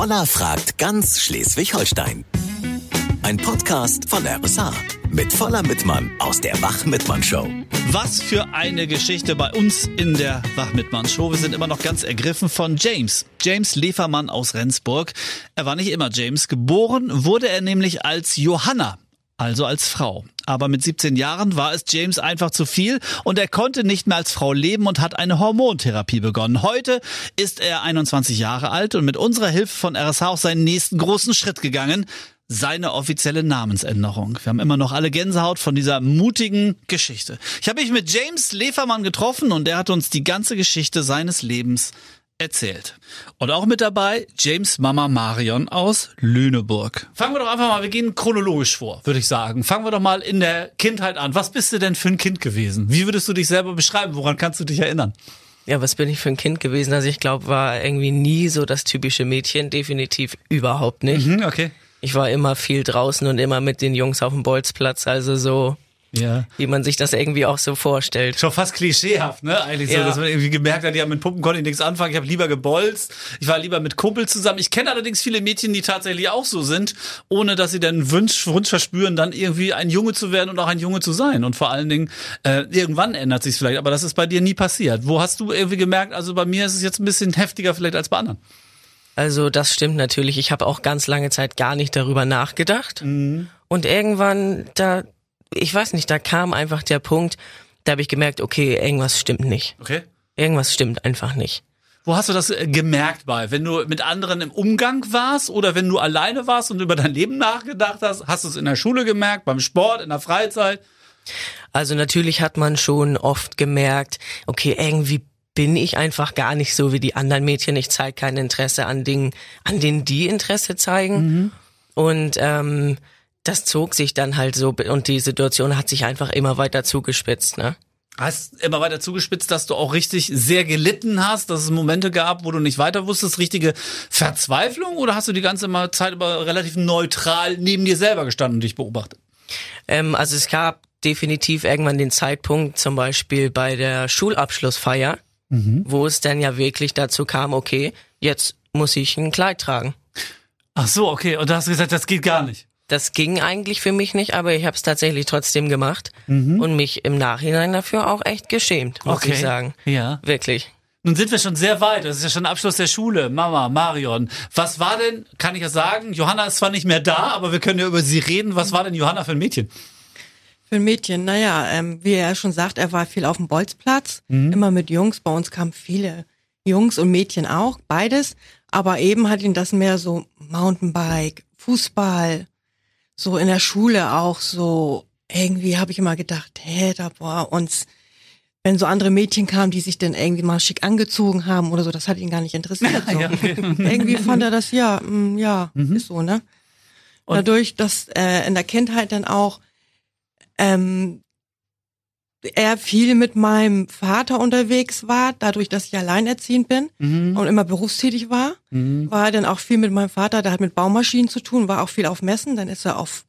Voller fragt ganz Schleswig-Holstein. Ein Podcast von RSA mit Voller Mittmann aus der Wach-Mittmann-Show. Was für eine Geschichte bei uns in der Wach-Mittmann-Show. Wir sind immer noch ganz ergriffen von James. James Lefermann aus Rendsburg. Er war nicht immer James. Geboren wurde er nämlich als Johanna also als Frau. Aber mit 17 Jahren war es James einfach zu viel und er konnte nicht mehr als Frau leben und hat eine Hormontherapie begonnen. Heute ist er 21 Jahre alt und mit unserer Hilfe von RSH auch seinen nächsten großen Schritt gegangen. Seine offizielle Namensänderung. Wir haben immer noch alle Gänsehaut von dieser mutigen Geschichte. Ich habe mich mit James Lefermann getroffen und er hat uns die ganze Geschichte seines Lebens erzählt. Und auch mit dabei James Mama Marion aus Lüneburg. Fangen wir doch einfach mal, wir gehen chronologisch vor, würde ich sagen. Fangen wir doch mal in der Kindheit an. Was bist du denn für ein Kind gewesen? Wie würdest du dich selber beschreiben? Woran kannst du dich erinnern? Ja, was bin ich für ein Kind gewesen? Also ich glaube, war irgendwie nie so das typische Mädchen, definitiv überhaupt nicht. Mhm, okay. Ich war immer viel draußen und immer mit den Jungs auf dem Bolzplatz, also so Ja. wie man sich das irgendwie auch so vorstellt. Schon fast klischeehaft, ne? Eigentlich so, Ja. dass man irgendwie gemerkt hat, ja, mit Puppen konnte ich nichts anfangen. Ich habe lieber gebolzt. Ich war lieber mit Kumpels zusammen. Ich kenne allerdings viele Mädchen, die tatsächlich auch so sind, ohne dass sie dann Wunsch, Wunsch verspüren, dann irgendwie ein Junge zu werden und auch ein Junge zu sein. Und vor allen Dingen, äh, irgendwann ändert sich vielleicht. Aber das ist bei dir nie passiert. Wo hast du irgendwie gemerkt, also bei mir ist es jetzt ein bisschen heftiger vielleicht als bei anderen? Also das stimmt natürlich. Ich habe auch ganz lange Zeit gar nicht darüber nachgedacht. Und irgendwann, da, ich weiß nicht, da kam einfach der Punkt, da habe ich gemerkt, okay, irgendwas stimmt nicht. Okay. Irgendwas stimmt einfach nicht. Wo hast du das äh, gemerkt bei? Wenn du mit anderen im Umgang warst oder wenn du alleine warst und über dein Leben nachgedacht hast? Hast du es in der Schule gemerkt, beim Sport, in der Freizeit? Also natürlich hat man schon oft gemerkt, okay, irgendwie bin ich einfach gar nicht so wie die anderen Mädchen. Ich zeige kein Interesse an Dingen, an denen die Interesse zeigen. Und ähm, das zog sich dann halt so und die Situation hat sich einfach immer weiter zugespitzt. Ne? Hast immer weiter zugespitzt, dass du auch richtig sehr gelitten hast, dass es Momente gab, wo du nicht weiter wusstest, richtige Verzweiflung oder hast du die ganze Zeit über relativ neutral neben dir selber gestanden und dich beobachtet? Ähm, also es gab definitiv irgendwann den Zeitpunkt, zum Beispiel bei der Schulabschlussfeier, wo es dann ja wirklich dazu kam, okay, jetzt muss ich ein Kleid tragen. Ach so, okay. Und da hast du gesagt, das geht gar nicht. Das ging eigentlich für mich nicht, aber ich habe es tatsächlich trotzdem gemacht und mich im Nachhinein dafür auch echt geschämt, muss Okay. ich sagen. Ja. Wirklich. Nun sind wir schon sehr weit. Das ist ja schon Abschluss der Schule. Mama, Marion. Was war denn, kann ich ja sagen, Johanna ist zwar nicht mehr da, aber wir können ja über sie reden. Was war denn Johanna für ein Mädchen? Für ein Mädchen, naja, ähm, wie er schon sagt, er war viel auf dem Bolzplatz, immer mit Jungs. Bei uns kamen viele Jungs und Mädchen auch, beides. Aber eben hat ihn das mehr so Mountainbike, Fußball, so in der Schule auch so. Irgendwie habe ich immer gedacht, hä, da war uns, wenn so andere Mädchen kamen, die sich dann irgendwie mal schick angezogen haben oder so, das hat ihn gar nicht interessiert. So. Ja, okay. irgendwie fand er das, ja, mm, ja, ist so, ne? Dadurch, dass äh, in der Kindheit dann auch ähm, er viel mit meinem Vater unterwegs war, dadurch, dass ich alleinerziehend bin und immer berufstätig war, war er dann auch viel mit meinem Vater, der hat mit Baumaschinen zu tun, war auch viel auf Messen, dann ist er auf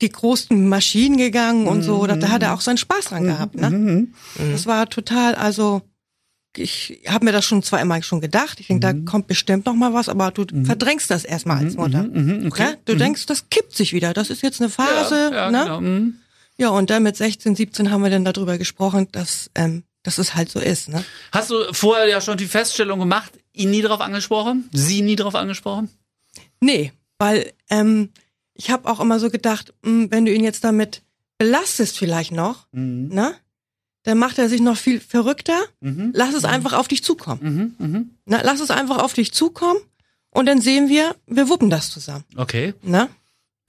die- großen Maschinen gegangen und so, da, da hat er auch seinen Spaß dran gehabt. Ne? Das war total, also ich habe mir das schon zweimal schon gedacht. Ich denke, da kommt bestimmt noch mal was, aber du verdrängst das erstmal als Mutter. Ja? Du denkst, das kippt sich wieder. Das ist jetzt eine Phase. ja, ne? genau. Mhm. Ja, und dann mit 16, 17 haben wir dann darüber gesprochen, dass, ähm, dass es halt so ist. Ne? Hast du vorher ja schon die Feststellung gemacht, ihn nie drauf angesprochen? Sie nie drauf angesprochen? Nee, weil ähm, ich habe auch immer so gedacht, mh, wenn du ihn jetzt damit belastest vielleicht noch, ne? Dann macht er sich noch viel verrückter. Lass es einfach auf dich zukommen. Na, lass es einfach auf dich zukommen und dann sehen wir, wir wuppen das zusammen. Okay. Ne?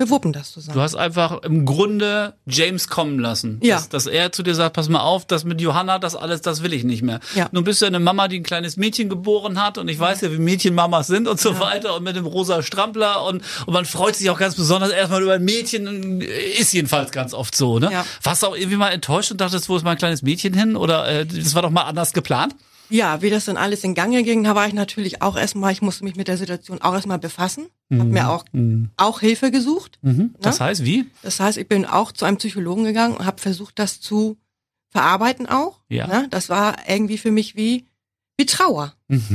Wir wuppen das zusammen. Du hast einfach im Grunde James kommen lassen. Ja. Dass, dass er zu dir sagt, pass mal auf, das mit Johanna, das alles, das will ich nicht mehr. Ja. Nun bist du eine Mama, die ein kleines Mädchen geboren hat und ich weiß ja, wie Mädchenmamas sind und so weiter und mit dem rosa Strampler und, und man freut sich auch ganz besonders erstmal über ein Mädchen, ist jedenfalls ganz oft so, ne? Ja. Warst du auch irgendwie mal enttäuscht und dachtest, wo ist mein kleines Mädchen hin oder äh, das war doch mal anders geplant? Ja, wie das dann alles in Gange ging, da war ich natürlich auch erstmal, ich musste mich mit der Situation auch erstmal befassen, habe mir auch, auch Hilfe gesucht. Das heißt, wie? Das heißt, ich bin auch zu einem Psychologen gegangen und habe versucht, das zu verarbeiten auch. Ja. Ne? Das war irgendwie für mich wie, wie Trauer.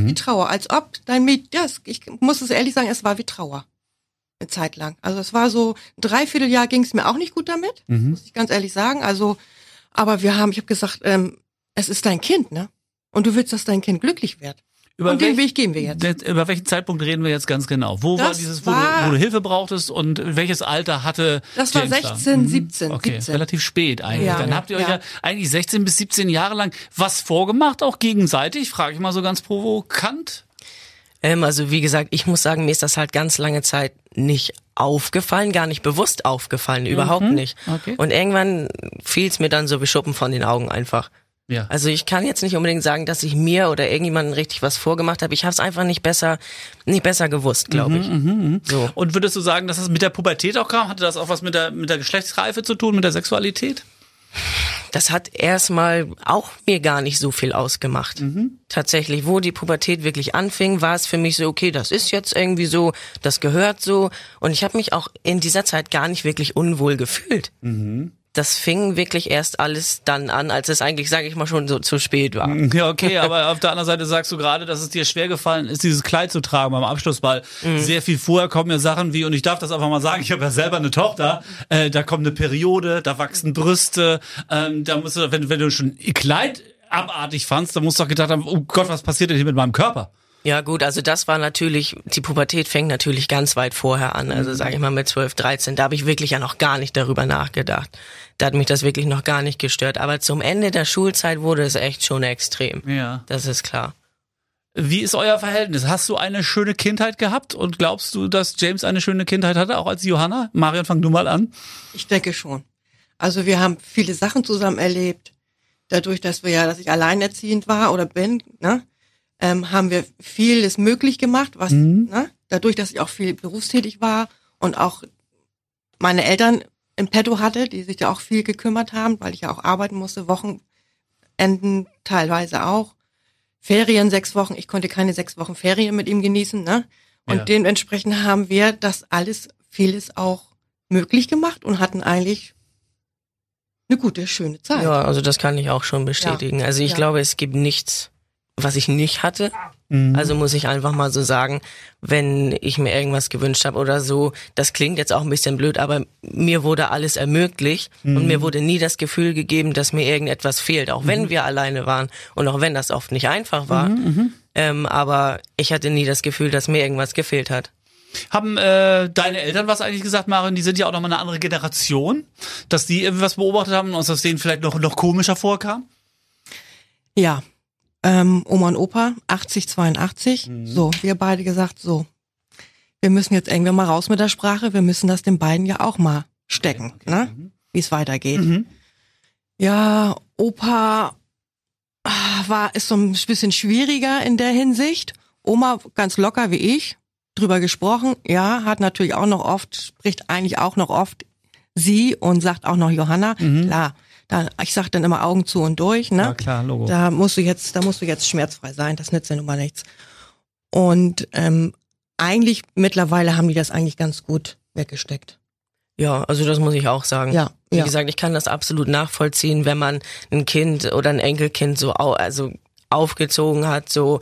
Wie Trauer. Als ob dein Mädchen, ja, es- ich muss es ehrlich sagen, es war wie Trauer. Eine Zeit lang. Also es war so, ein Dreivierteljahr ging es mir auch nicht gut damit, muss ich ganz ehrlich sagen. Also, aber wir haben, ich habe gesagt, ähm, es ist dein Kind, ne? Und du willst, dass dein Kind glücklich wird. Über Und den welch- Weg gehen wir jetzt. Über welchen Zeitpunkt reden wir jetzt ganz genau? Wo war Das dieses, wo, war- du, wo du Hilfe brauchtest und welches Alter hatte Das war James da? 16, 17, Okay, 17. relativ spät eigentlich. Ja. Dann habt ihr euch ja Ja. eigentlich 16 bis 17 Jahre lang was vorgemacht, auch gegenseitig, frage ich mal so ganz provokant. Ähm, also wie gesagt, ich muss sagen, mir ist das halt ganz lange Zeit nicht aufgefallen, gar nicht bewusst aufgefallen, überhaupt nicht. okay. Und irgendwann fiel es mir dann so wie Schuppen von den Augen einfach. Ja. Also ich kann jetzt nicht unbedingt sagen, dass ich mir oder irgendjemandem richtig was vorgemacht habe. Ich habe es einfach nicht besser, nicht besser gewusst, glaube ich. So. Und würdest du sagen, dass das mit der Pubertät auch kam? Hatte das auch was mit der, mit der Geschlechtsreife zu tun, mit der Sexualität? Das hat erstmal auch mir gar nicht so viel ausgemacht. Tatsächlich, wo die Pubertät wirklich anfing, war es für mich so, okay, das ist jetzt irgendwie so, das gehört so. Und ich habe mich auch in dieser Zeit gar nicht wirklich unwohl gefühlt. Das fing wirklich erst alles dann an, als es eigentlich, sage ich mal, schon so zu spät war. Ja, okay, aber auf der anderen Seite sagst du gerade, dass es dir schwer gefallen ist, dieses Kleid zu tragen beim Abschlussball. Sehr viel vorher kommen ja Sachen wie, und ich darf das einfach mal sagen, ich habe ja selber eine Tochter, äh, da kommt eine Periode, da wachsen Brüste, ähm, da musst du, wenn, wenn du schon Kleid abartig fandst, dann musst du doch gedacht haben, oh Gott, was passiert denn hier mit meinem Körper? Ja gut, also das war natürlich, die Pubertät fängt natürlich ganz weit vorher an. Also sage ich mal mit 12, 13, da habe ich wirklich ja noch gar nicht darüber nachgedacht. Da hat mich das wirklich noch gar nicht gestört. Aber zum Ende der Schulzeit wurde es echt schon extrem. Ja. Das ist klar. Wie ist euer Verhältnis? Hast du eine schöne Kindheit gehabt und glaubst du, dass James eine schöne Kindheit hatte, auch als Johanna? Marion, fang du mal an. Ich denke schon. Also wir haben viele Sachen zusammen erlebt. Dadurch, dass wir ja, dass ich alleinerziehend war oder bin, ne, ähm, haben wir vieles möglich gemacht, was, ne, dadurch, dass ich auch viel berufstätig war und auch meine Eltern im Petto hatte, die sich ja auch viel gekümmert haben, weil ich ja auch arbeiten musste, Wochenenden teilweise auch. Ferien sechs Wochen, ich konnte keine sechs Wochen Ferien mit ihm genießen, ne? Und Ja. dementsprechend haben wir das alles, vieles auch möglich gemacht und hatten eigentlich eine gute, schöne Zeit. Ja, also das kann ich auch schon bestätigen. Also ich Ja. glaube, es gibt nichts, was ich nicht hatte. Mhm. Also muss ich einfach mal so sagen, wenn ich mir irgendwas gewünscht habe oder so, das klingt jetzt auch ein bisschen blöd, aber mir wurde alles ermöglicht und mir wurde nie das Gefühl gegeben, dass mir irgendetwas fehlt, auch wenn wir alleine waren und auch wenn das oft nicht einfach war. Ähm, aber ich hatte nie das Gefühl, dass mir irgendwas gefehlt hat. Haben äh, deine Eltern was eigentlich gesagt, Marion? Die sind ja auch nochmal eine andere Generation, dass die irgendwie was beobachtet haben und dass denen vielleicht noch, noch komischer vorkam? Ja. Ähm, Oma und Opa, 80, 82. So, wir beide gesagt, so, wir müssen jetzt irgendwann mal raus mit der Sprache, wir müssen das den beiden ja auch mal stecken, ne? Wie es weitergeht. Mhm. Ja, Opa ah, war ist so ein bisschen schwieriger in der Hinsicht. Oma ganz locker wie ich, drüber gesprochen. Ja, hat natürlich auch noch oft, spricht eigentlich auch noch oft sie und sagt auch noch Johanna. Klar, da, ich sag dann immer Augen zu und durch, ne? Ja, klar, Logo. Da musst du jetzt, da musst du jetzt schmerzfrei sein. Das nützt ja nun mal nichts. Und ähm, eigentlich mittlerweile haben die das eigentlich ganz gut weggesteckt. Ja, also das muss ich auch sagen. Ja, Wie ja. gesagt, ich kann das absolut nachvollziehen, wenn man ein Kind oder ein Enkelkind so au also aufgezogen hat, so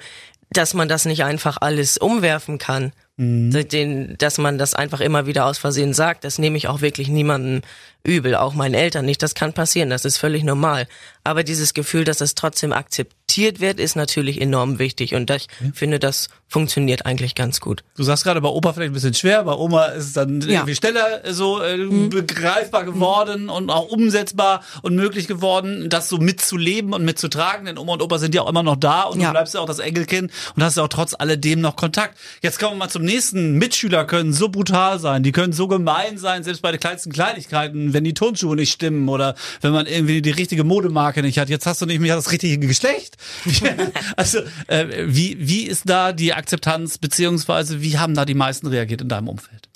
dass man das nicht einfach alles umwerfen kann. Mhm. Den, dass man das einfach immer wieder aus Versehen sagt, das nehme ich auch wirklich niemandem übel, auch meinen Eltern nicht. Das kann passieren, das ist völlig normal. Aber dieses Gefühl, dass es trotzdem akzeptiert wird, ist natürlich enorm wichtig. Und ich finde, das funktioniert eigentlich ganz gut. Du sagst gerade bei Opa vielleicht ein bisschen schwer, bei Oma ist es dann Ja. irgendwie schneller so äh, begreifbar geworden und auch umsetzbar und möglich geworden, das so mitzuleben und mitzutragen. Denn Oma und Opa sind ja auch immer noch da und du Ja. bleibst ja auch das Enkelkind und hast ja auch trotz alledem noch Kontakt. Jetzt kommen wir mal zum nächsten. Mitschüler können so brutal sein, die können so gemein sein, selbst bei den kleinsten Kleinigkeiten, wenn die Turnschuhe nicht stimmen oder wenn man irgendwie die richtige Modemarke nicht hat. Jetzt hast du nicht mehr das richtige Geschlecht. also äh, wie, wie ist da die Akzeptanz, beziehungsweise wie haben da die meisten reagiert in deinem Umfeld?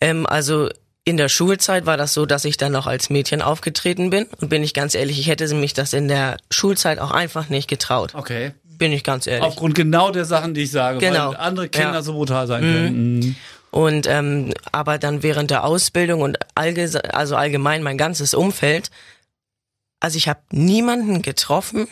Ähm, also in der Schulzeit war das so, dass ich dann noch als Mädchen aufgetreten bin. Und bin ich ganz ehrlich, ich hätte mich das in der Schulzeit auch einfach nicht getraut. Okay. Bin ich ganz ehrlich. Aufgrund genau der Sachen, die ich sage, Genau. weil andere Kinder Ja. so brutal sein können. Mhm. Und ähm, aber dann während der Ausbildung und allge also allgemein mein ganzes Umfeld, also ich habe niemanden getroffen,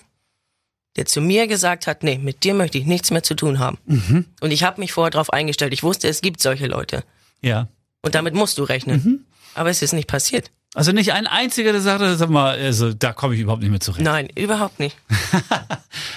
der zu mir gesagt hat, nee, mit dir möchte ich nichts mehr zu tun haben. Mhm. Und ich habe mich vorher darauf eingestellt. Ich wusste, es gibt solche Leute. Ja. Und damit musst du rechnen. Mhm. Aber es ist nicht passiert. Also nicht ein einziger, der sagte, sag mal, also da komme ich überhaupt nicht mehr zurecht. Nein, überhaupt nicht.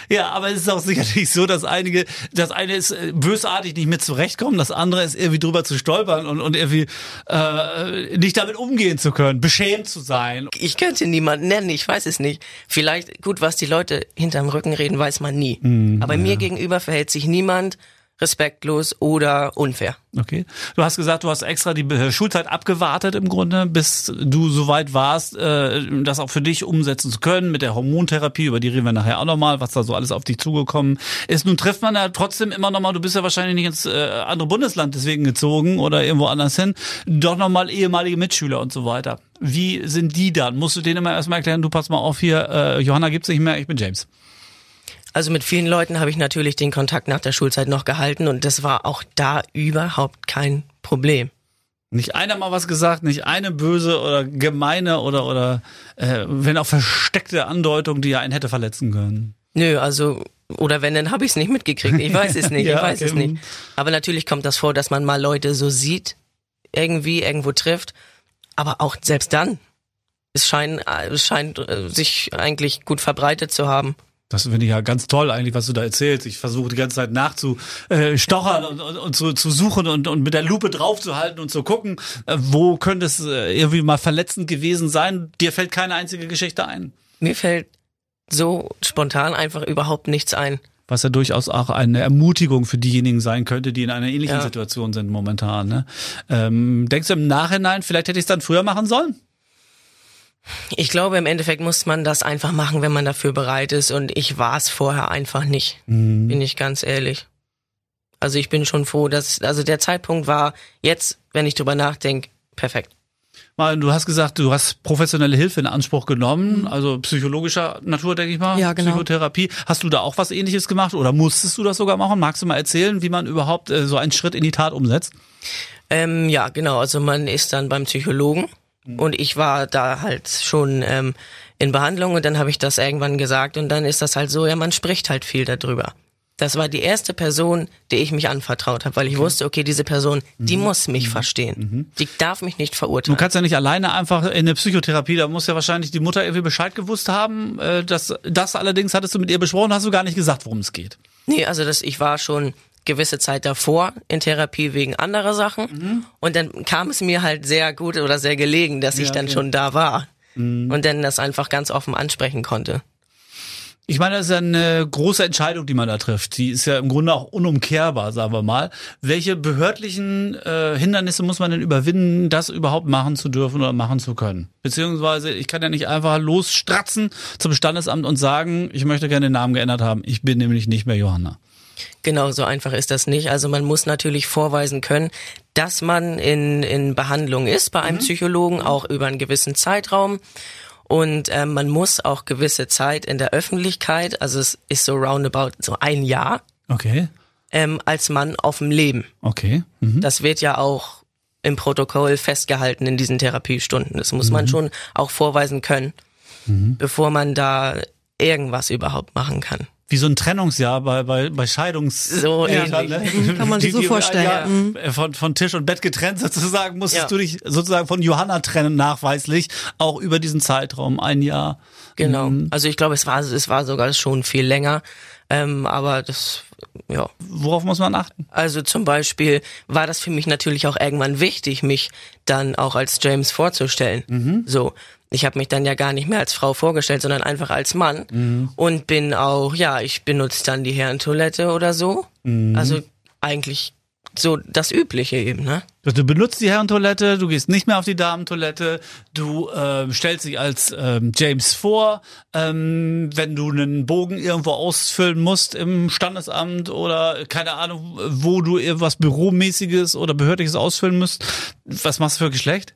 Ja, aber es ist auch sicherlich so, dass einige, das eine ist äh, bösartig nicht mit zurechtkommen, das andere ist irgendwie drüber zu stolpern und, und irgendwie äh, nicht damit umgehen zu können, beschämt zu sein. Ich könnte niemanden nennen, ich weiß es nicht. Vielleicht, gut, was die Leute hinterm Rücken reden, weiß man nie. Mhm, Aber mir gegenüber verhält sich niemand respektlos oder unfair. Okay. Du hast gesagt, du hast extra die äh, Schulzeit abgewartet im Grunde, bis du so weit warst, äh, das auch für dich umsetzen zu können mit der Hormontherapie, über die reden wir nachher auch nochmal, was da so alles auf dich zugekommen ist. Nun trifft man ja trotzdem immer nochmal, du bist ja wahrscheinlich nicht ins äh, andere Bundesland deswegen gezogen oder irgendwo anders hin, doch nochmal ehemalige Mitschüler und so weiter. Wie sind die dann? Musst du denen immer erstmal erklären, du pass mal auf hier, Johanna gibt's nicht mehr, ich bin James. Also mit vielen Leuten habe ich natürlich den Kontakt nach der Schulzeit noch gehalten und das war auch da überhaupt kein Problem. Nicht einer mal was gesagt, nicht eine böse oder gemeine oder oder äh, wenn auch versteckte Andeutung, die ja einen hätte verletzen können. Nö, also oder wenn, dann habe ich es nicht mitgekriegt. Ich weiß es nicht, Ja, ich weiß es okay. nicht. Aber natürlich kommt das vor, dass man mal Leute so sieht, irgendwie irgendwo trifft. Aber auch selbst dann, es scheint, es scheint äh, sich eigentlich gut verbreitet zu haben. Das finde ich ja ganz toll eigentlich, was du da erzählst. Ich versuche die ganze Zeit nachzustochern und, und, und zu, zu suchen und, und mit der Lupe draufzuhalten und zu gucken, äh, wo könnte es äh, irgendwie mal verletzend gewesen sein. Dir fällt keine einzige Geschichte ein. Mir fällt so spontan einfach überhaupt nichts ein. Was ja durchaus auch eine Ermutigung für diejenigen sein könnte, die in einer ähnlichen Ja. Situation sind momentan. Ne? Ähm, denkst du im Nachhinein, vielleicht hätte ich es dann früher machen sollen? Ich glaube, im Endeffekt muss man das einfach machen, wenn man dafür bereit ist. Und ich war es vorher einfach nicht. Bin ich ganz ehrlich. Also ich bin schon froh, dass, also der Zeitpunkt war jetzt, wenn ich drüber nachdenke, perfekt. Mal, du hast gesagt, du hast professionelle Hilfe in Anspruch genommen, also psychologischer Natur, denke ich mal. Ja, genau. Psychotherapie. Hast du da auch was ähnliches gemacht oder musstest du das sogar machen? Magst du mal erzählen, wie man überhaupt äh, so einen Schritt in die Tat umsetzt? Ähm, ja, genau. Also man ist dann beim Psychologen und ich war da halt schon ähm, in Behandlung und dann habe ich das irgendwann gesagt und dann ist das halt so, ja, man spricht halt viel darüber. Das war die erste Person, der ich mich anvertraut habe, weil ich wusste, okay, diese Person, die muss mich verstehen. Die darf mich nicht Du verurteilen. kannst ja nicht alleine einfach in eine Psychotherapie, da muss ja wahrscheinlich die Mutter irgendwie Bescheid gewusst haben. Äh, das, das allerdings hattest du mit ihr besprochen, hast du gar nicht gesagt, worum es geht. Nee, also das, ich war schon gewisse Zeit davor in Therapie wegen anderer Sachen und dann kam es mir halt sehr gut oder sehr gelegen, dass ich Ja, dann okay. schon da war und dann das einfach ganz offen ansprechen konnte. Ich meine, das ist ja eine große Entscheidung, die man da trifft. Die ist ja im Grunde auch unumkehrbar, sagen wir mal. Welche behördlichen äh, Hindernisse muss man denn überwinden, das überhaupt machen zu dürfen oder machen zu können? Beziehungsweise, ich kann ja nicht einfach losstratzen zum Standesamt und sagen, ich möchte gerne den Namen geändert haben. Ich bin nämlich nicht mehr Johanna. Genau, so einfach ist das nicht. Also man muss natürlich vorweisen können, dass man in, in Behandlung ist bei einem Psychologen, auch über einen gewissen Zeitraum. Und ähm, man muss auch gewisse Zeit in der Öffentlichkeit, also es ist so roundabout so ein Jahr, Okay, ähm, als Mann auf dem Leben. okay. Mhm. Das wird ja auch im Protokoll festgehalten in diesen Therapiestunden. Das muss man schon auch vorweisen können, bevor man da irgendwas überhaupt machen kann. Wie so ein Trennungsjahr bei, bei, bei Scheidungs... So Ja, ne? Kann man sich so vorstellen. ja, Mhm. Von, von Tisch und Bett getrennt sozusagen, musstest Ja. du dich sozusagen von Johanna trennen, nachweislich, auch über diesen Zeitraum, ein Jahr. Genau. Mhm. Also ich glaube, es war es war sogar schon viel länger. Ähm, aber das, ja. Worauf muss man achten? Also zum Beispiel war das für mich natürlich auch irgendwann wichtig, mich dann auch als James vorzustellen. Mhm. So. Ich habe mich dann ja gar nicht mehr als Frau vorgestellt, sondern einfach als Mann. Mhm. Und bin auch, ja, ich benutze dann die Herrentoilette oder so. Mhm. Also eigentlich so das Übliche eben, ne? Du benutzt die Herrentoilette, du gehst nicht mehr auf die Damentoilette, du ähm, stellst dich als ähm, James vor, ähm, wenn du einen Bogen irgendwo ausfüllen musst im Standesamt oder keine Ahnung, wo du irgendwas Büromäßiges oder Behördliches ausfüllen musst. Was machst du für Geschlecht?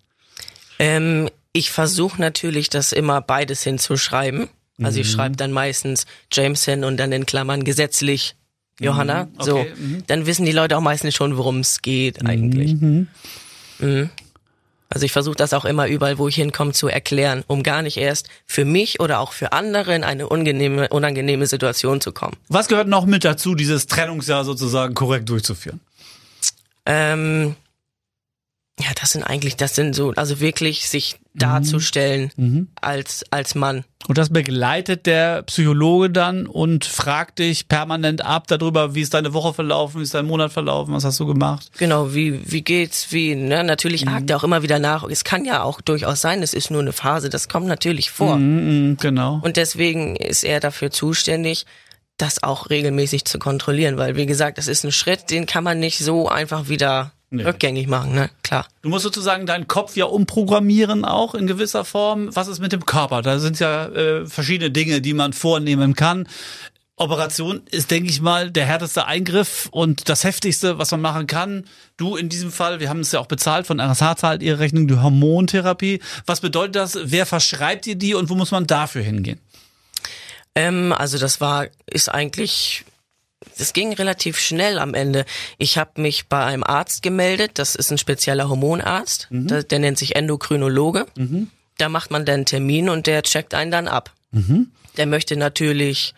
Ähm, ich versuche natürlich, das immer beides hinzuschreiben. Also Mhm. ich schreibe dann meistens James hin und dann in Klammern gesetzlich Johanna. Mhm, So, okay, mhm. dann wissen die Leute auch meistens schon, worum es geht eigentlich. Mhm. Mhm. Also ich versuche das auch immer überall, wo ich hinkomme, zu erklären, um gar nicht erst für mich oder auch für andere in eine unangenehme, unangenehme Situation zu kommen. Was gehört noch mit dazu, dieses Trennungsjahr sozusagen korrekt durchzuführen? Ähm, ja, das sind eigentlich, das sind so, also wirklich sich darzustellen Mhm. als als Mann. Und das begleitet der Psychologe dann und fragt dich permanent ab darüber, wie ist deine Woche verlaufen, wie ist dein Monat verlaufen, was hast du gemacht? Genau, wie wie geht's, wie, ne? Natürlich Mhm. hakt er auch immer wieder nach. Es kann ja auch durchaus sein, es ist nur eine Phase, das kommt natürlich vor. Mhm, genau. Und deswegen ist er dafür zuständig, das auch regelmäßig zu kontrollieren, weil wie gesagt, das ist ein Schritt, den kann man nicht so einfach wieder Nee. rückgängig machen, ne? Klar. Du musst sozusagen deinen Kopf ja umprogrammieren auch in gewisser Form. Was ist mit dem Körper? Da sind ja äh, verschiedene Dinge, die man vornehmen kann. Operation ist, denke ich mal, der härteste Eingriff und das heftigste, was man machen kann. Du in diesem Fall, wir haben es ja auch bezahlt, von RSH zahlt ihre Rechnung, die Hormontherapie. Was bedeutet das? Wer verschreibt dir die und wo muss man dafür hingehen? Ähm, also das war, ist eigentlich, das ging relativ schnell am Ende. Ich habe mich bei einem Arzt gemeldet, das ist ein spezieller Hormonarzt, der, der nennt sich Endokrinologe. Da macht man dann einen Termin und der checkt einen dann ab. Der möchte natürlich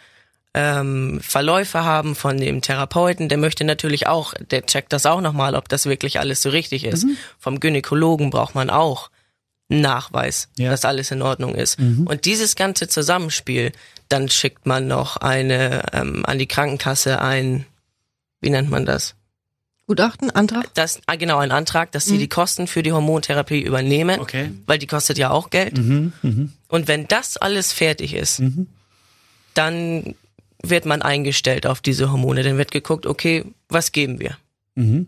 ähm, Verläufe haben von dem Therapeuten, der möchte natürlich auch, der checkt das auch nochmal, ob das wirklich alles so richtig ist. Vom Gynäkologen braucht man auch einen Nachweis, Ja. dass alles in Ordnung ist. Und dieses ganze Zusammenspiel, dann schickt man noch eine ähm, an die Krankenkasse ein, wie nennt man das? Gutachten, Antrag? Das ah, genau ein Antrag, dass sie die Kosten für die Hormontherapie übernehmen, Okay. weil die kostet ja auch Geld. Mhm, mhm. Und wenn das alles fertig ist, dann wird man eingestellt auf diese Hormone. Dann wird geguckt, okay, was geben wir? Mhm.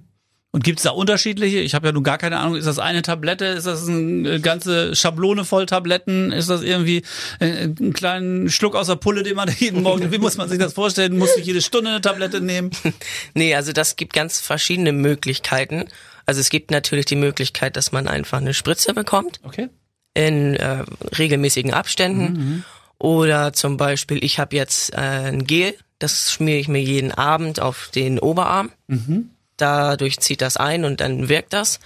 Und gibt's da unterschiedliche? Ich habe ja nun gar keine Ahnung. Ist das eine Tablette? Ist das eine ganze Schablone voll Tabletten? Ist das irgendwie äh, einen kleinen Schluck aus der Pulle, den man jeden Morgen, wie muss man sich das vorstellen? Muss ich jede Stunde eine Tablette nehmen? Nee, also das gibt ganz verschiedene Möglichkeiten. Also es gibt natürlich die Möglichkeit, dass man einfach eine Spritze bekommt Okay. in äh, regelmäßigen Abständen. Oder zum Beispiel, ich habe jetzt äh, ein Gel, das schmiere ich mir jeden Abend auf den Oberarm. Dadurch zieht das ein und dann wirkt das.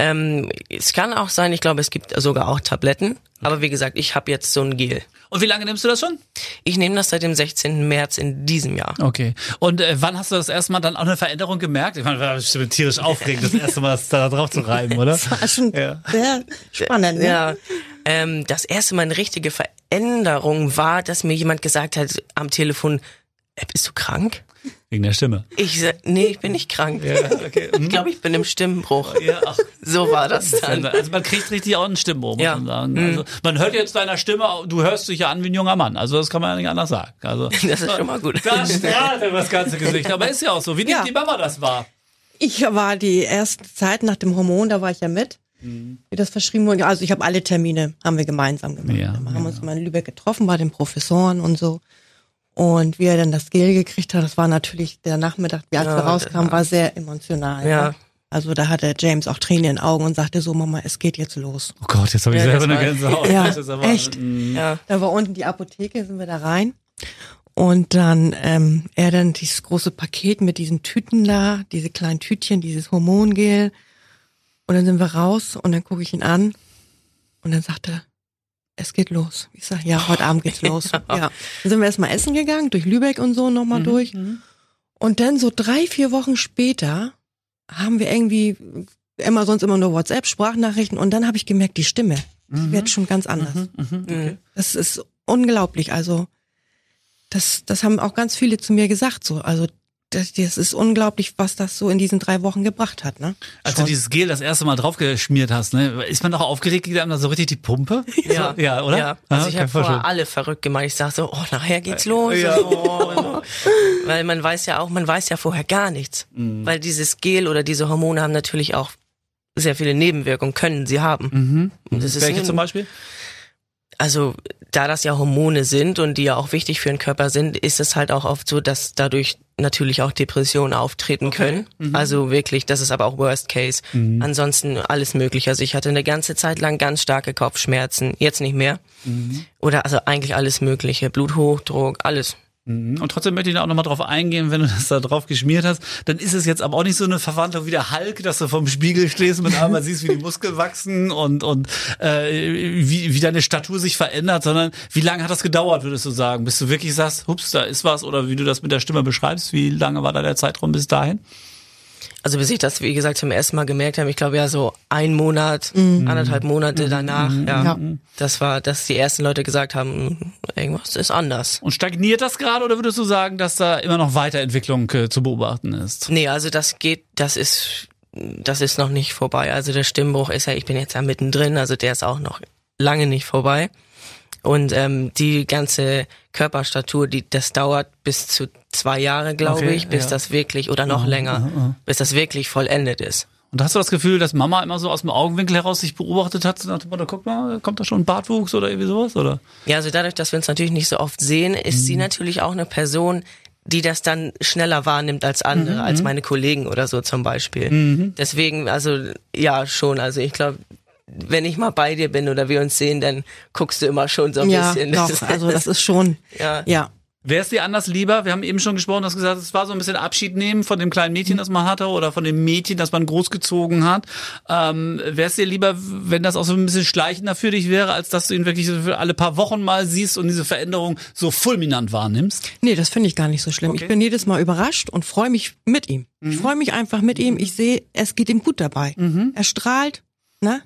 Ähm, es kann auch sein, ich glaube, es gibt sogar auch Tabletten. Aber wie gesagt, ich habe jetzt so ein Gel. Und wie lange nimmst du das schon? Ich nehme das seit dem 16. März in diesem Jahr. Okay. Und äh, wann hast du das erste Mal dann auch eine Veränderung gemerkt? Ich meine, war bestimmt tierisch aufregend, das erste Mal das da drauf zu reiben, oder? War schon Ja. sehr spannend. Ne? Ja. Ähm, das erste Mal eine richtige Veränderung war, dass mir jemand gesagt hat am Telefon, äh, bist du krank? Wegen der Stimme. Ich nee, ich bin nicht krank. okay. Ich glaube, ich bin im Stimmbruch. Ja, ach, So war das dann. also man kriegt richtig auch einen Stimmbruch, muss Ja. man sagen. Also, man hört jetzt deiner Stimme, du hörst dich ja an wie ein junger Mann. Also das kann man ja nicht anders sagen. Also, Das ist schon mal gut. Da strahlt über das ganze Gesicht. Aber ist ja auch so. Wie nimmt Ja. die Mama das wahr? Ich war die erste Zeit nach dem Hormon, da war ich ja mit, wie das verschrieben wurde. Also ich habe alle Termine, haben wir gemeinsam gemacht. Ja, wir haben uns mal in Lübeck getroffen bei den Professoren und so. Und wie er dann das Gel gekriegt hat, das war natürlich der Nachmittag, wie als Ja, wir rauskamen, war sehr emotional. Ja. ne? Also da hatte James auch Tränen in den Augen und sagte so, Mama, es geht jetzt los. Oh Gott, jetzt habe ich Ja, selber eine Gänsehaut. Ja, Das ist aber- echt. Mm. Ja. Da war unten die Apotheke, sind wir da rein. Und dann ähm, er dann dieses große Paket mit diesen Tüten da, diese kleinen Tütchen, dieses Hormongel. Und dann sind wir raus und dann gucke ich ihn an und dann sagt er, es geht los. Ich sag, ja, heute Abend geht's los. Ja. Dann sind wir erstmal essen gegangen, durch Lübeck und so nochmal durch. Und dann so drei, vier Wochen später haben wir irgendwie immer sonst immer nur WhatsApp, Sprachnachrichten und dann habe ich gemerkt, die Stimme die wird schon ganz anders. Mhm. Das ist unglaublich. Also das, das haben auch ganz viele zu mir gesagt. So, also das, das ist unglaublich, was das so in diesen drei Wochen gebracht hat. Ne? Als du dieses Gel das erste Mal draufgeschmiert hast, ne, ist man doch aufgeregt, geht einem da so richtig die Pumpe? Ja. So, ja oder? Ja. Also Ah, ich habe vorher alle verrückt gemacht. Ich sag so, oh, nachher geht's los. Ja. Oh. Weil man weiß ja auch, man weiß ja vorher gar nichts. Mhm. Weil dieses Gel oder diese Hormone haben natürlich auch sehr viele Nebenwirkungen, können sie haben. Mhm. Welche zum Beispiel? Also da das ja Hormone sind und die ja auch wichtig für den Körper sind, ist es halt auch oft so, dass dadurch natürlich auch Depressionen auftreten können. Also wirklich, das ist aber auch Worst Case. Ansonsten alles mögliche. Also ich hatte eine ganze Zeit lang ganz starke Kopfschmerzen, jetzt nicht mehr. Oder also eigentlich alles mögliche, Bluthochdruck, alles. Mhm. Und trotzdem möchte ich da auch nochmal drauf eingehen, wenn du das da drauf geschmiert hast, dann ist es jetzt aber auch nicht so eine Verwandlung wie der Hulk, dass du vom Spiegel stehst mit einmal siehst, wie die Muskeln wachsen und, und äh, wie, wie deine Statur sich verändert, sondern wie lange hat das gedauert, würdest du sagen? Bis du wirklich sagst, hups, da ist was oder wie du das mit der Stimme beschreibst, wie lange war da der Zeitraum bis dahin? Also bis ich das, wie gesagt, zum ersten Mal gemerkt habe, ich glaube ja so ein Monat, mhm. anderthalb Monate mhm. danach, mhm. ja, ja, das war, dass die ersten Leute gesagt haben, irgendwas ist anders. Und stagniert das gerade oder würdest du sagen, dass da immer noch Weiterentwicklung äh, zu beobachten ist? Nee, also das geht, das ist, das ist noch nicht vorbei. Also der Stimmbruch ist ja, ich bin jetzt ja mittendrin, also der ist auch noch lange nicht vorbei. Und ähm, die ganze Körperstatur, die das dauert bis zu zwei Jahre, glaube okay, ich, bis ja. das wirklich oder noch uh, länger, uh, uh. bis das wirklich vollendet ist. Und hast du das Gefühl, dass Mama immer so aus dem Augenwinkel heraus sich beobachtet hat, dem Motto, guck mal, kommt da schon ein Bartwuchs oder irgendwie sowas, oder? Ja, also dadurch, dass wir uns natürlich nicht so oft sehen, ist mhm. sie natürlich auch eine Person, die das dann schneller wahrnimmt als andere, mhm. als meine Kollegen oder so zum Beispiel. Mhm. Deswegen, also ja, schon. Also ich glaube, wenn ich mal bei dir bin oder wir uns sehen, dann guckst du immer schon so ein ja, bisschen. Doch, das also das ist schon, ja. ja. Wäre es dir anders lieber? Wir haben eben schon gesprochen, du hast gesagt, es war so ein bisschen Abschied nehmen von dem kleinen Mädchen, das man hatte, oder von dem Mädchen, das man großgezogen hat. Ähm, Wäre es dir lieber, wenn das auch so ein bisschen schleichender für dich wäre, als dass du ihn wirklich so alle paar Wochen mal siehst und diese Veränderung so fulminant wahrnimmst? Nee, das finde ich gar nicht so schlimm. Okay. Ich bin jedes Mal überrascht und freue mich mit ihm. Mhm. Ich freue mich einfach mit ihm. Ich sehe, es geht ihm gut dabei. Mhm. Er strahlt, ne?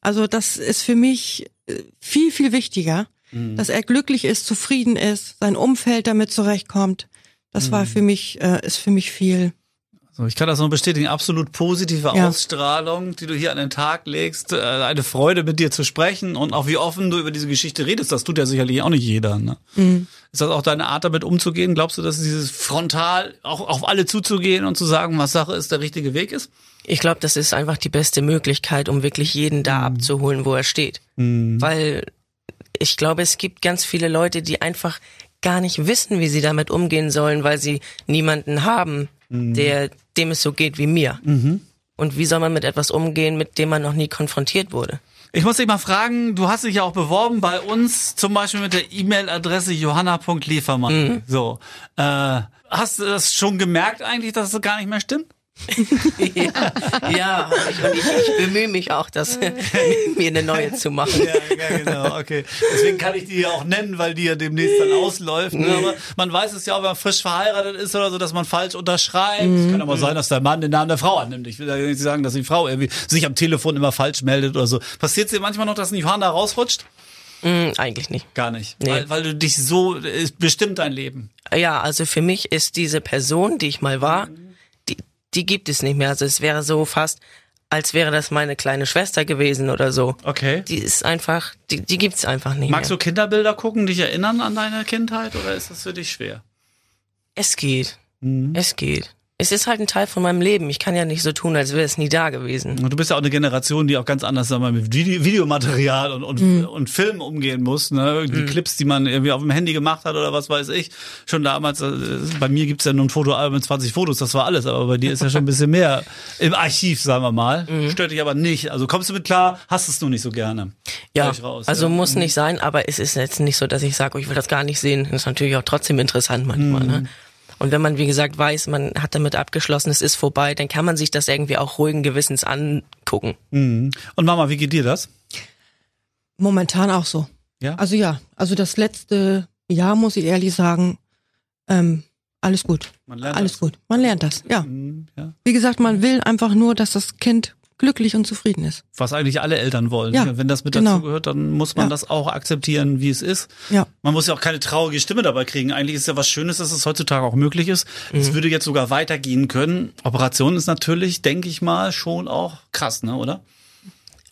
Also das ist für mich äh, viel, viel wichtiger, mhm. dass er glücklich ist, zufrieden ist, sein Umfeld damit zurechtkommt. Das mhm. war für mich, äh, ist für mich viel. So, ich kann das nur bestätigen, absolut positive ja. Ausstrahlung, die du hier an den Tag legst, äh, eine Freude mit dir zu sprechen und auch wie offen du über diese Geschichte redest, das tut ja sicherlich auch nicht jeder. Ne? Mhm. Ist das auch deine Art, damit umzugehen? Glaubst du, dass dieses frontal auch auf alle zuzugehen und zu sagen, was Sache ist, der richtige Weg ist? Ich glaube, das ist einfach die beste Möglichkeit, um wirklich jeden da mhm. abzuholen, wo er steht. Mhm. Weil ich glaube, es gibt ganz viele Leute, die einfach gar nicht wissen, wie sie damit umgehen sollen, weil sie niemanden haben, mhm. der dem es so geht wie mir. Mhm. Und wie soll man mit etwas umgehen, mit dem man noch nie konfrontiert wurde? Ich muss dich mal fragen, du hast dich ja auch beworben bei uns, zum Beispiel mit der E-Mail-Adresse johanna.liefermann. Mhm. So. Äh, hast du das schon gemerkt eigentlich, dass es gar nicht mehr stimmt? Ja, ja ich, ich, ich, bemühe mich auch, das mir eine neue zu machen. Ja, ja, genau, okay. Deswegen kann ich die ja auch nennen, weil die ja demnächst dann ausläuft. Ne? Aber man weiß es ja auch, wenn man frisch verheiratet ist oder so, dass man falsch unterschreibt. Es mhm. kann aber sein, dass der Mann den Namen der Frau annimmt. Ich will ja nicht sagen, dass die Frau irgendwie sich am Telefon immer falsch meldet oder so. Passiert es dir manchmal noch, dass ein Johanna rausrutscht? Mm, eigentlich nicht. Gar nicht. Nee. Weil, weil du dich so, ist bestimmt dein Leben. Ja, also für mich ist diese Person, die ich mal war, mhm die gibt es nicht mehr. Also es wäre so fast, als wäre das meine kleine Schwester gewesen oder so. Okay. Die ist einfach, die, die gibt's einfach nicht Magst mehr. du Kinderbilder gucken, dich erinnern an deine Kindheit oder ist das für dich schwer? Es geht. Mhm. Es geht es ist halt ein Teil von meinem Leben. Ich kann ja nicht so tun, als wäre es nie da gewesen. Und du bist ja auch eine Generation, die auch ganz anders sagen wir, mit Video Videomaterial und, und, mhm. und Film umgehen muss. Ne? Die mhm. Clips, die man irgendwie auf dem Handy gemacht hat oder was weiß ich. Schon damals, äh, bei mir gibt's ja nur ein Fotoalbum mit 20 Fotos, das war alles. Aber bei dir ist ja schon ein bisschen mehr im Archiv, sagen wir mal. Mhm. Stört dich aber nicht. Also kommst du mit klar, hast es nur nicht so gerne. Ja, raus, also ja. muss mhm. nicht sein, aber es ist jetzt nicht so, dass ich sage, oh, ich will das gar nicht sehen. Das ist natürlich auch trotzdem interessant manchmal. Ne? Und wenn man, wie gesagt, weiß, man hat damit abgeschlossen, es ist vorbei, dann kann man sich das irgendwie auch ruhigen Gewissens angucken. Mhm. Und Mama, wie geht dir das? Momentan auch so. Ja. Also ja, also das letzte Jahr muss ich ehrlich sagen, ähm, alles gut. alles das. gut. Man lernt das, ja. Mhm, ja. Wie gesagt, man will einfach nur, dass das Kind glücklich und zufrieden ist. Was eigentlich alle Eltern wollen. Ja, Wenn das mit genau. dazu gehört, dann muss man ja. das auch akzeptieren, wie es ist. Ja. Man muss ja auch keine traurige Stimme dabei kriegen. Eigentlich ist ja was Schönes, dass es heutzutage auch möglich ist. Mhm. Es würde jetzt sogar weitergehen können. Operation ist natürlich, denke ich mal, schon auch krass, ne, oder?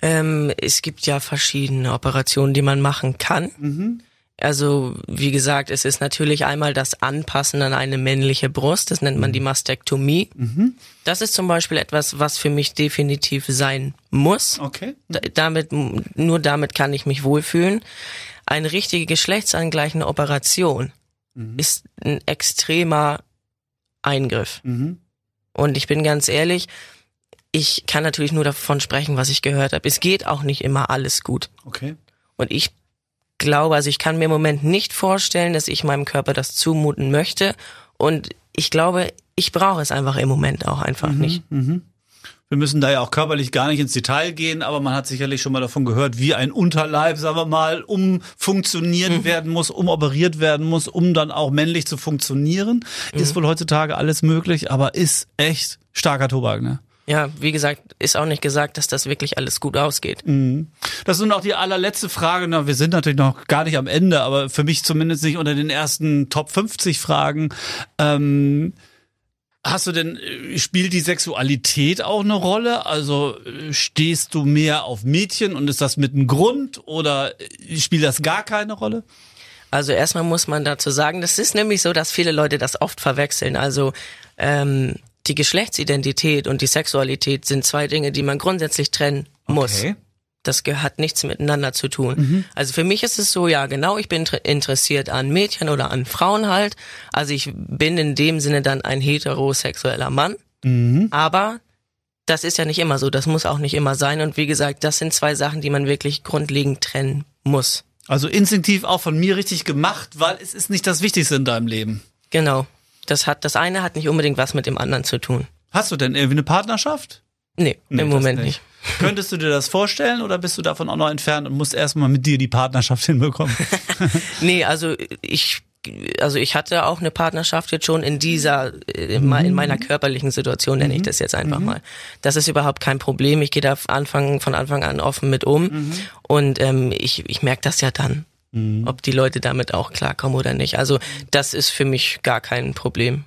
Ähm, es gibt ja verschiedene Operationen, die man machen kann. Mhm. Also wie gesagt, es ist natürlich einmal das Anpassen an eine männliche Brust, das nennt man die Mastektomie. Mhm. Das ist zum Beispiel etwas, was für mich definitiv sein muss. Okay. damit, nur damit kann ich mich wohlfühlen. Eine richtige geschlechtsangleichende Operation mhm. ist ein extremer Eingriff. Mhm. Und ich bin ganz ehrlich, ich kann natürlich nur davon sprechen, was ich gehört habe. Es geht auch nicht immer alles gut. Okay. Und ich glaube, also ich kann mir im Moment nicht vorstellen, dass ich meinem Körper das zumuten möchte. Und ich glaube, ich brauche es einfach im Moment auch einfach Mhm. nicht. Wir müssen da ja auch körperlich gar nicht ins Detail gehen, aber man hat sicherlich schon mal davon gehört, wie ein Unterleib, sagen wir mal, umfunktioniert werden muss, umoperiert werden muss, um dann auch männlich zu funktionieren. Ist wohl heutzutage alles möglich, aber ist echt starker Tobak, ne? Ja, wie gesagt, ist auch nicht gesagt, dass das wirklich alles gut ausgeht. Das ist nun auch die allerletzte Frage. Na, wir sind natürlich noch gar nicht am Ende, aber für mich zumindest nicht unter den ersten Top 50 Fragen. Ähm, hast du denn, äh, spielt die Sexualität auch eine Rolle? Also äh, stehst du mehr auf Mädchen und ist das mit einem Grund oder äh, spielt das gar keine Rolle? Also erstmal muss man dazu sagen, das ist nämlich so, dass viele Leute das oft verwechseln. Also ähm, die Geschlechtsidentität und die Sexualität sind zwei Dinge, die man grundsätzlich trennen muss. Okay. Das hat nichts miteinander zu tun. Also für mich ist es so, ja genau, ich bin inter- interessiert an Mädchen oder an Frauen halt. Also ich bin in dem Sinne dann ein heterosexueller Mann. Aber das ist ja nicht immer so, das muss auch nicht immer sein. Und wie gesagt, das sind zwei Sachen, die man wirklich grundlegend trennen muss. Also instinktiv auch von mir richtig gemacht, weil es ist nicht das Wichtigste in deinem Leben. Genau. Das hat, das eine hat nicht unbedingt was mit dem anderen zu tun. Hast du denn irgendwie eine Partnerschaft? Nee, Nee, im Moment nicht. Könntest du dir das vorstellen oder bist du davon auch noch entfernt und musst erstmal mit dir die Partnerschaft hinbekommen? Nee, also ich, also ich hatte auch eine Partnerschaft jetzt schon in dieser, in in meiner körperlichen Situation, nenne ich das jetzt einfach mal. Das ist überhaupt kein Problem. Ich gehe da von Anfang, von Anfang an offen mit um. Und ähm, ich, ich merke das ja dann, ob die Leute damit auch klarkommen oder nicht. Also das ist für mich gar kein Problem.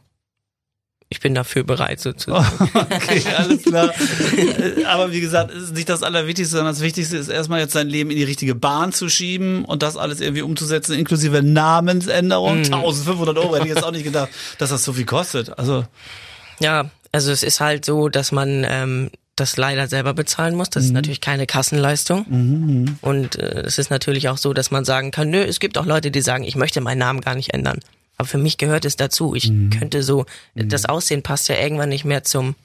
Ich bin dafür bereit sozusagen. Okay, alles klar. Äh, Aber wie gesagt, es ist nicht das Allerwichtigste, sondern das Wichtigste ist erstmal jetzt sein Leben in die richtige Bahn zu schieben und das alles irgendwie umzusetzen, inklusive Namensänderung. 1500 Euro hätte ich jetzt auch nicht gedacht, dass das so viel kostet. Also, Ja, also es ist halt so, dass man ähm, das leider selber bezahlen muss. Das ist natürlich keine Kassenleistung. Und äh, es ist natürlich auch so, dass man sagen kann, nö, es gibt auch Leute, die sagen, ich möchte meinen Namen gar nicht ändern. Aber für mich gehört es dazu. Ich könnte so, das Aussehen passt ja irgendwann nicht mehr zum,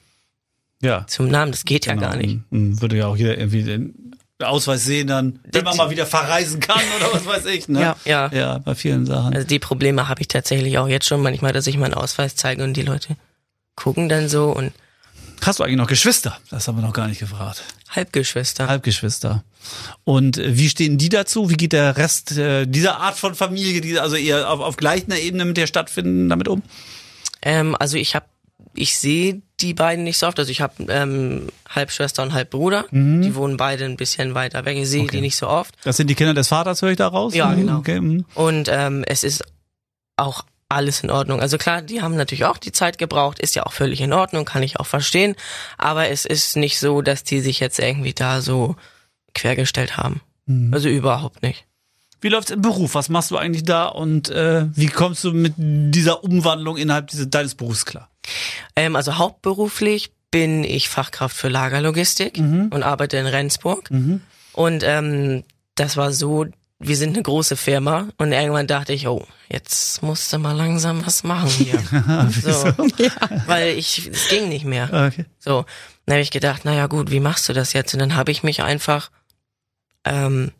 ja. zum Namen. Das geht ja gar nicht. Mhm. Würde ja auch jeder irgendwie den Ausweis sehen dann, wenn man mal wieder verreisen kann oder was weiß ich, ne? Ja. Ja. Ja, bei vielen Sachen. Also die Probleme habe ich tatsächlich auch jetzt schon manchmal, dass ich meinen Ausweis zeige und die Leute gucken dann so und Hast du eigentlich noch Geschwister? Das haben wir noch gar nicht gefragt. Halbgeschwister. Halbgeschwister. Und äh, wie stehen die dazu? Wie geht der Rest äh, dieser Art von Familie, die also eher auf, auf gleicher Ebene mit der stattfinden, damit um? Ähm, also ich habe, ich sehe die beiden nicht so oft. Also ich habe ähm, Halbschwester und Halbbruder. Die wohnen beide ein bisschen weiter weg. Ich sehe Mhm. Okay. die nicht so oft. Das sind die Kinder des Vaters, höre ich da raus? Ja, Mhm, genau. Okay. mhm. Und ähm, es ist auch alles in Ordnung. Also klar, die haben natürlich auch die Zeit gebraucht, ist ja auch völlig in Ordnung, kann ich auch verstehen. Aber es ist nicht so, dass die sich jetzt irgendwie da so quergestellt haben. Mhm. Also überhaupt nicht. Wie läuft's im Beruf? Was machst du eigentlich da und äh, wie kommst du mit dieser Umwandlung innerhalb dieses, deines Berufs klar? Ähm, also hauptberuflich bin ich Fachkraft für Lagerlogistik und arbeite in Rendsburg. Und ähm, das war so, wir sind eine große Firma und irgendwann dachte ich, oh, jetzt musst du mal langsam was machen hier. so, Weil ich, es ging nicht mehr. Okay. So, dann habe ich gedacht, naja gut, wie machst du das jetzt? Und dann habe ich mich einfach ähm,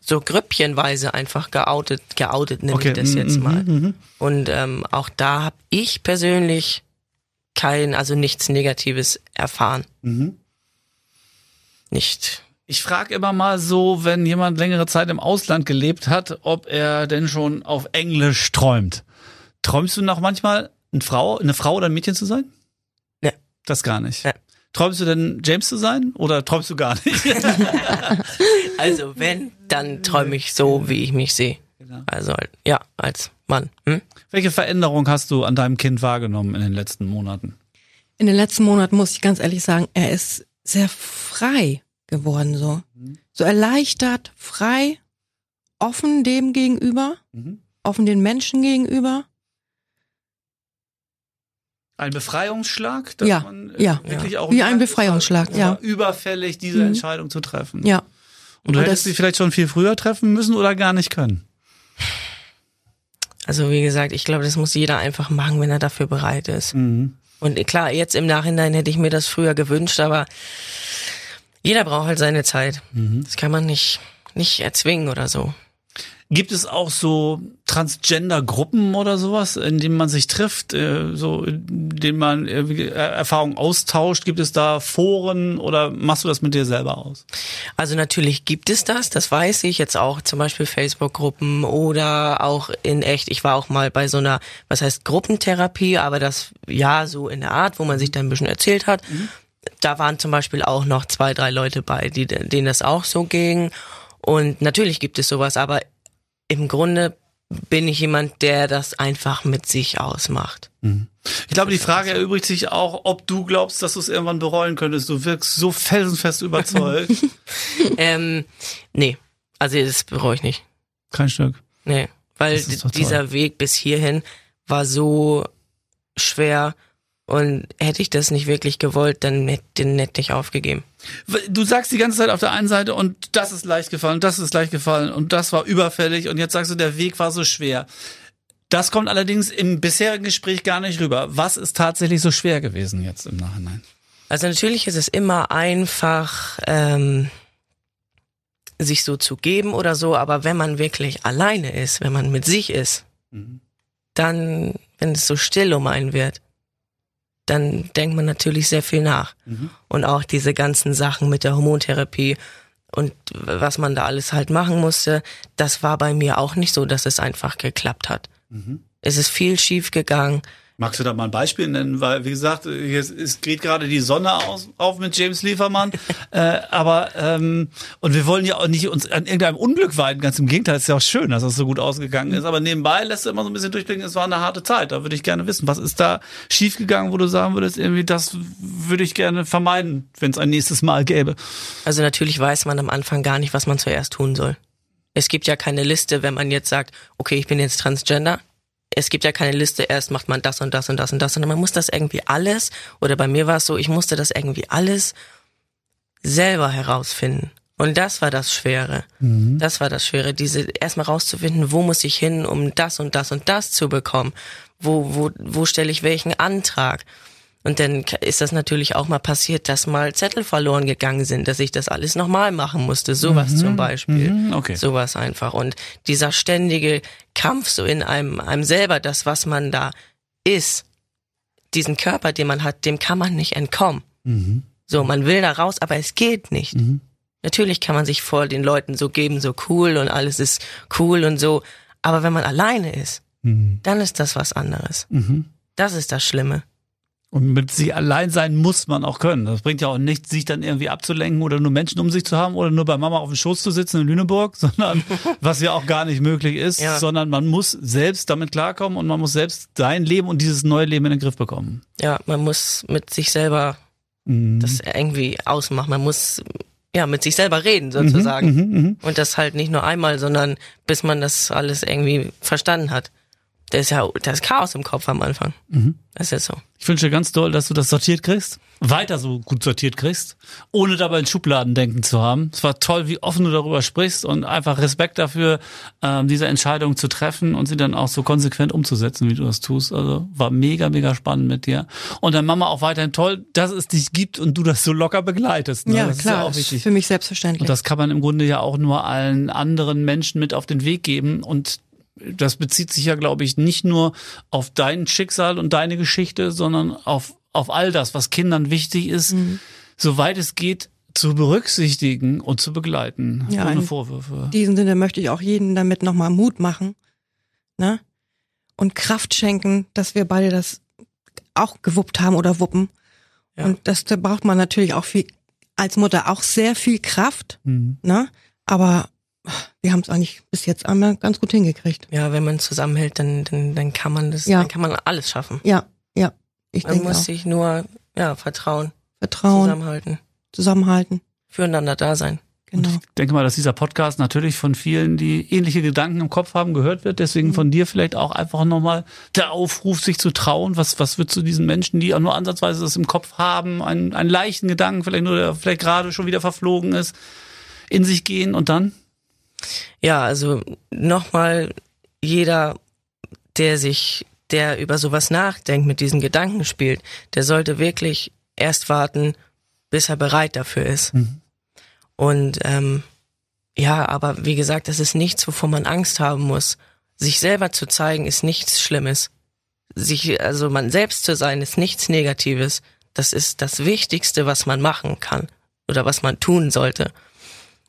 so grüppchenweise einfach geoutet, geoutet nenne okay. ich das jetzt mhm, mal. mhm. Und ähm, auch da habe ich persönlich kein, also nichts Negatives erfahren. Mhm. Nicht. Ich frage immer mal so, wenn jemand längere Zeit im Ausland gelebt hat, ob er denn schon auf Englisch träumt. Träumst du noch manchmal, eine Frau, eine Frau oder ein Mädchen zu sein? Ne. Das gar nicht. Ne. Träumst du denn James zu sein oder träumst du gar nicht? Also wenn, dann träume ich so, wie ich mich sehe. Genau. Also ja, als Mann. Hm? Welche Veränderung hast du an deinem Kind wahrgenommen in den letzten Monaten? In den letzten Monaten muss ich ganz ehrlich sagen, er ist sehr frei geworden, so. So erleichtert, frei, offen dem gegenüber, Mhm. offen den Menschen gegenüber. Ein Befreiungsschlag, dass Ja, man äh, ja. wirklich auch Wie ein Befreiungsschlag, ja. überfällig, diese Mhm. Entscheidung zu treffen. Ja. Und du Und hättest sie vielleicht schon viel früher treffen müssen oder gar nicht können. Also wie gesagt, ich glaube, das muss jeder einfach machen, wenn er dafür bereit ist. Mhm. Und klar, jetzt im Nachhinein hätte ich mir das früher gewünscht, aber jeder braucht halt seine Zeit. Mhm. Das kann man nicht, nicht erzwingen oder so. Gibt es auch so Transgender-Gruppen oder sowas, in denen man sich trifft, äh, so in denen man äh, Erfahrungen austauscht? Gibt es da Foren oder machst du das mit dir selber aus? Also natürlich gibt es das, das weiß ich jetzt auch zum Beispiel Facebook-Gruppen oder auch in echt. Ich war auch mal bei so einer, was heißt Gruppentherapie, aber das ja so in der Art, wo man sich dann ein bisschen erzählt hat. Mhm. Da waren zum Beispiel auch noch zwei, drei Leute bei, die, denen das auch so ging. Und natürlich gibt es sowas, aber im Grunde bin ich jemand, der das einfach mit sich ausmacht. Mhm. Ich glaube, die Frage erübrigt sich auch, ob du glaubst, dass du es irgendwann bereuen könntest. Du wirkst so felsenfest überzeugt. ähm, nee, also das bereue ich nicht. Kein Stück. Nee, weil dieser Weg bis hierhin war so schwer und hätte ich das nicht wirklich gewollt, dann hätte den nicht nicht aufgegeben. Du sagst die ganze Zeit auf der einen Seite und das ist leicht gefallen, das ist leicht gefallen und das war überfällig und jetzt sagst du, der Weg war so schwer. Das kommt allerdings im bisherigen Gespräch gar nicht rüber. Was ist tatsächlich so schwer gewesen jetzt im Nachhinein? Also natürlich ist es immer einfach, ähm, sich so zu geben oder so, aber wenn man wirklich alleine ist, wenn man mit sich ist, mhm. dann, wenn es so still um einen wird, dann denkt man natürlich sehr viel nach. Mhm. Und auch diese ganzen Sachen mit der Hormontherapie und was man da alles halt machen musste, das war bei mir auch nicht so, dass es einfach geklappt hat. Mhm. Es ist viel schief gegangen. Magst du da mal ein Beispiel nennen? Weil, wie gesagt, ist, geht gerade die Sonne aus, auf mit James Liefermann. äh, aber, ähm, und wir wollen ja auch nicht uns an irgendeinem Unglück weiden. Ganz im Gegenteil, es ist ja auch schön, dass das so gut ausgegangen ist. Aber nebenbei lässt du immer so ein bisschen durchblicken, es war eine harte Zeit. Da würde ich gerne wissen, was ist da schiefgegangen, wo du sagen würdest, irgendwie, das würde ich gerne vermeiden, wenn es ein nächstes Mal gäbe. Also natürlich weiß man am Anfang gar nicht, was man zuerst tun soll. Es gibt ja keine Liste, wenn man jetzt sagt, okay, ich bin jetzt Transgender, es gibt ja keine Liste, erst macht man das und das und das und das, sondern man muss das irgendwie alles, oder bei mir war es so, ich musste das irgendwie alles selber herausfinden. Und das war das Schwere. Mhm. Das war das Schwere, diese erstmal rauszufinden, wo muss ich hin, um das und das und das zu bekommen? Wo, wo, wo stelle ich welchen Antrag? Und dann ist das natürlich auch mal passiert, dass mal Zettel verloren gegangen sind, dass ich das alles nochmal machen musste. Sowas mhm, zum Beispiel. Mhm, okay. Sowas einfach. Und dieser ständige Kampf so in einem, einem selber, das, was man da ist, diesen Körper, den man hat, dem kann man nicht entkommen. Mhm. So, man will da raus, aber es geht nicht. Mhm. Natürlich kann man sich vor den Leuten so geben, so cool und alles ist cool und so. Aber wenn man alleine ist, mhm. dann ist das was anderes. Mhm. Das ist das Schlimme. Und mit sich allein sein muss man auch können. Das bringt ja auch nichts, sich dann irgendwie abzulenken oder nur Menschen um sich zu haben oder nur bei Mama auf dem Schoß zu sitzen in Lüneburg, sondern was ja auch gar nicht möglich ist, ja. sondern man muss selbst damit klarkommen und man muss selbst sein Leben und dieses neue Leben in den Griff bekommen. Ja, man muss mit sich selber mhm. das irgendwie ausmachen. Man muss ja mit sich selber reden sozusagen. Mhm, mh, mh. Und das halt nicht nur einmal, sondern bis man das alles irgendwie verstanden hat. Das ist ja das Chaos im Kopf am Anfang. Mhm. Das ist ja so. Ich wünsche dir ganz doll, dass du das sortiert kriegst, weiter so gut sortiert kriegst, ohne dabei in Schubladen denken zu haben. Es war toll, wie offen du darüber sprichst und einfach Respekt dafür, ähm, diese Entscheidung zu treffen und sie dann auch so konsequent umzusetzen, wie du das tust. Also war mega, mega spannend mit dir. Und deine Mama auch weiterhin toll, dass es dich gibt und du das so locker begleitest. Ne? Ja, das klar, ist ja auch wichtig. für mich selbstverständlich. Und das kann man im Grunde ja auch nur allen anderen Menschen mit auf den Weg geben und das bezieht sich ja, glaube ich, nicht nur auf dein Schicksal und deine Geschichte, sondern auf, auf all das, was Kindern wichtig ist, mhm. soweit es geht, zu berücksichtigen und zu begleiten, ja, ohne Vorwürfe. In diesem Sinne möchte ich auch jeden damit nochmal Mut machen, ne? Und Kraft schenken, dass wir beide das auch gewuppt haben oder wuppen. Ja. Und das da braucht man natürlich auch viel, als Mutter auch sehr viel Kraft, mhm. ne? Aber wir haben es eigentlich bis jetzt einmal ganz gut hingekriegt. Ja, wenn man zusammenhält, dann, dann, dann kann man das, ja. dann kann man alles schaffen. Ja, ja. Ich man muss auch. sich nur ja, vertrauen. Vertrauen. Zusammenhalten. Zusammenhalten. Füreinander da sein. Genau. Und ich denke mal, dass dieser Podcast natürlich von vielen, die ähnliche Gedanken im Kopf haben, gehört wird. Deswegen mhm. von dir vielleicht auch einfach nochmal der Aufruf, sich zu trauen. Was, was wird zu diesen Menschen, die auch nur ansatzweise das im Kopf haben, einen, einen leichten Gedanken, vielleicht nur, der vielleicht gerade schon wieder verflogen ist, in sich gehen und dann? Ja, also nochmal, jeder, der sich, der über sowas nachdenkt, mit diesen Gedanken spielt, der sollte wirklich erst warten, bis er bereit dafür ist. Mhm. Und ähm, Ja, aber wie gesagt, das ist nichts, wovor man Angst haben muss. Sich selber zu zeigen ist nichts Schlimmes. Sich, also man selbst zu sein ist nichts Negatives. Das ist das Wichtigste, was man machen kann oder was man tun sollte.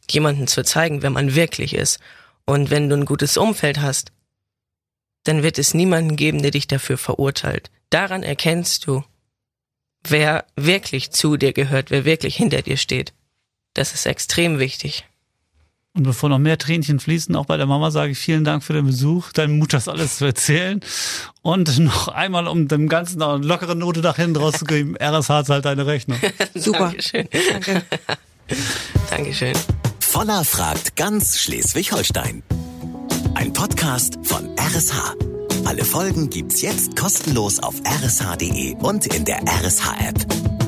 Jemanden zu zeigen, wer man wirklich ist. Und wenn du ein gutes Umfeld hast, dann wird es niemanden geben, der dich dafür verurteilt. Daran erkennst du, wer wirklich zu dir gehört, wer wirklich hinter dir steht. Das ist extrem wichtig. Und bevor noch mehr Tränchen fließen, auch bei der Mama sage ich vielen Dank für den Besuch, deinen Mut, das alles zu erzählen. Und noch einmal, um dem Ganzen noch eine lockere Note nach hinten rauszugeben, RSH zahlt deine Rechnung. Super. Dankeschön. Danke. Dankeschön. Voller fragt ganz Schleswig-Holstein. Ein Podcast von RSH. Alle Folgen gibt's jetzt kostenlos auf rsh.de und in der RSH-App.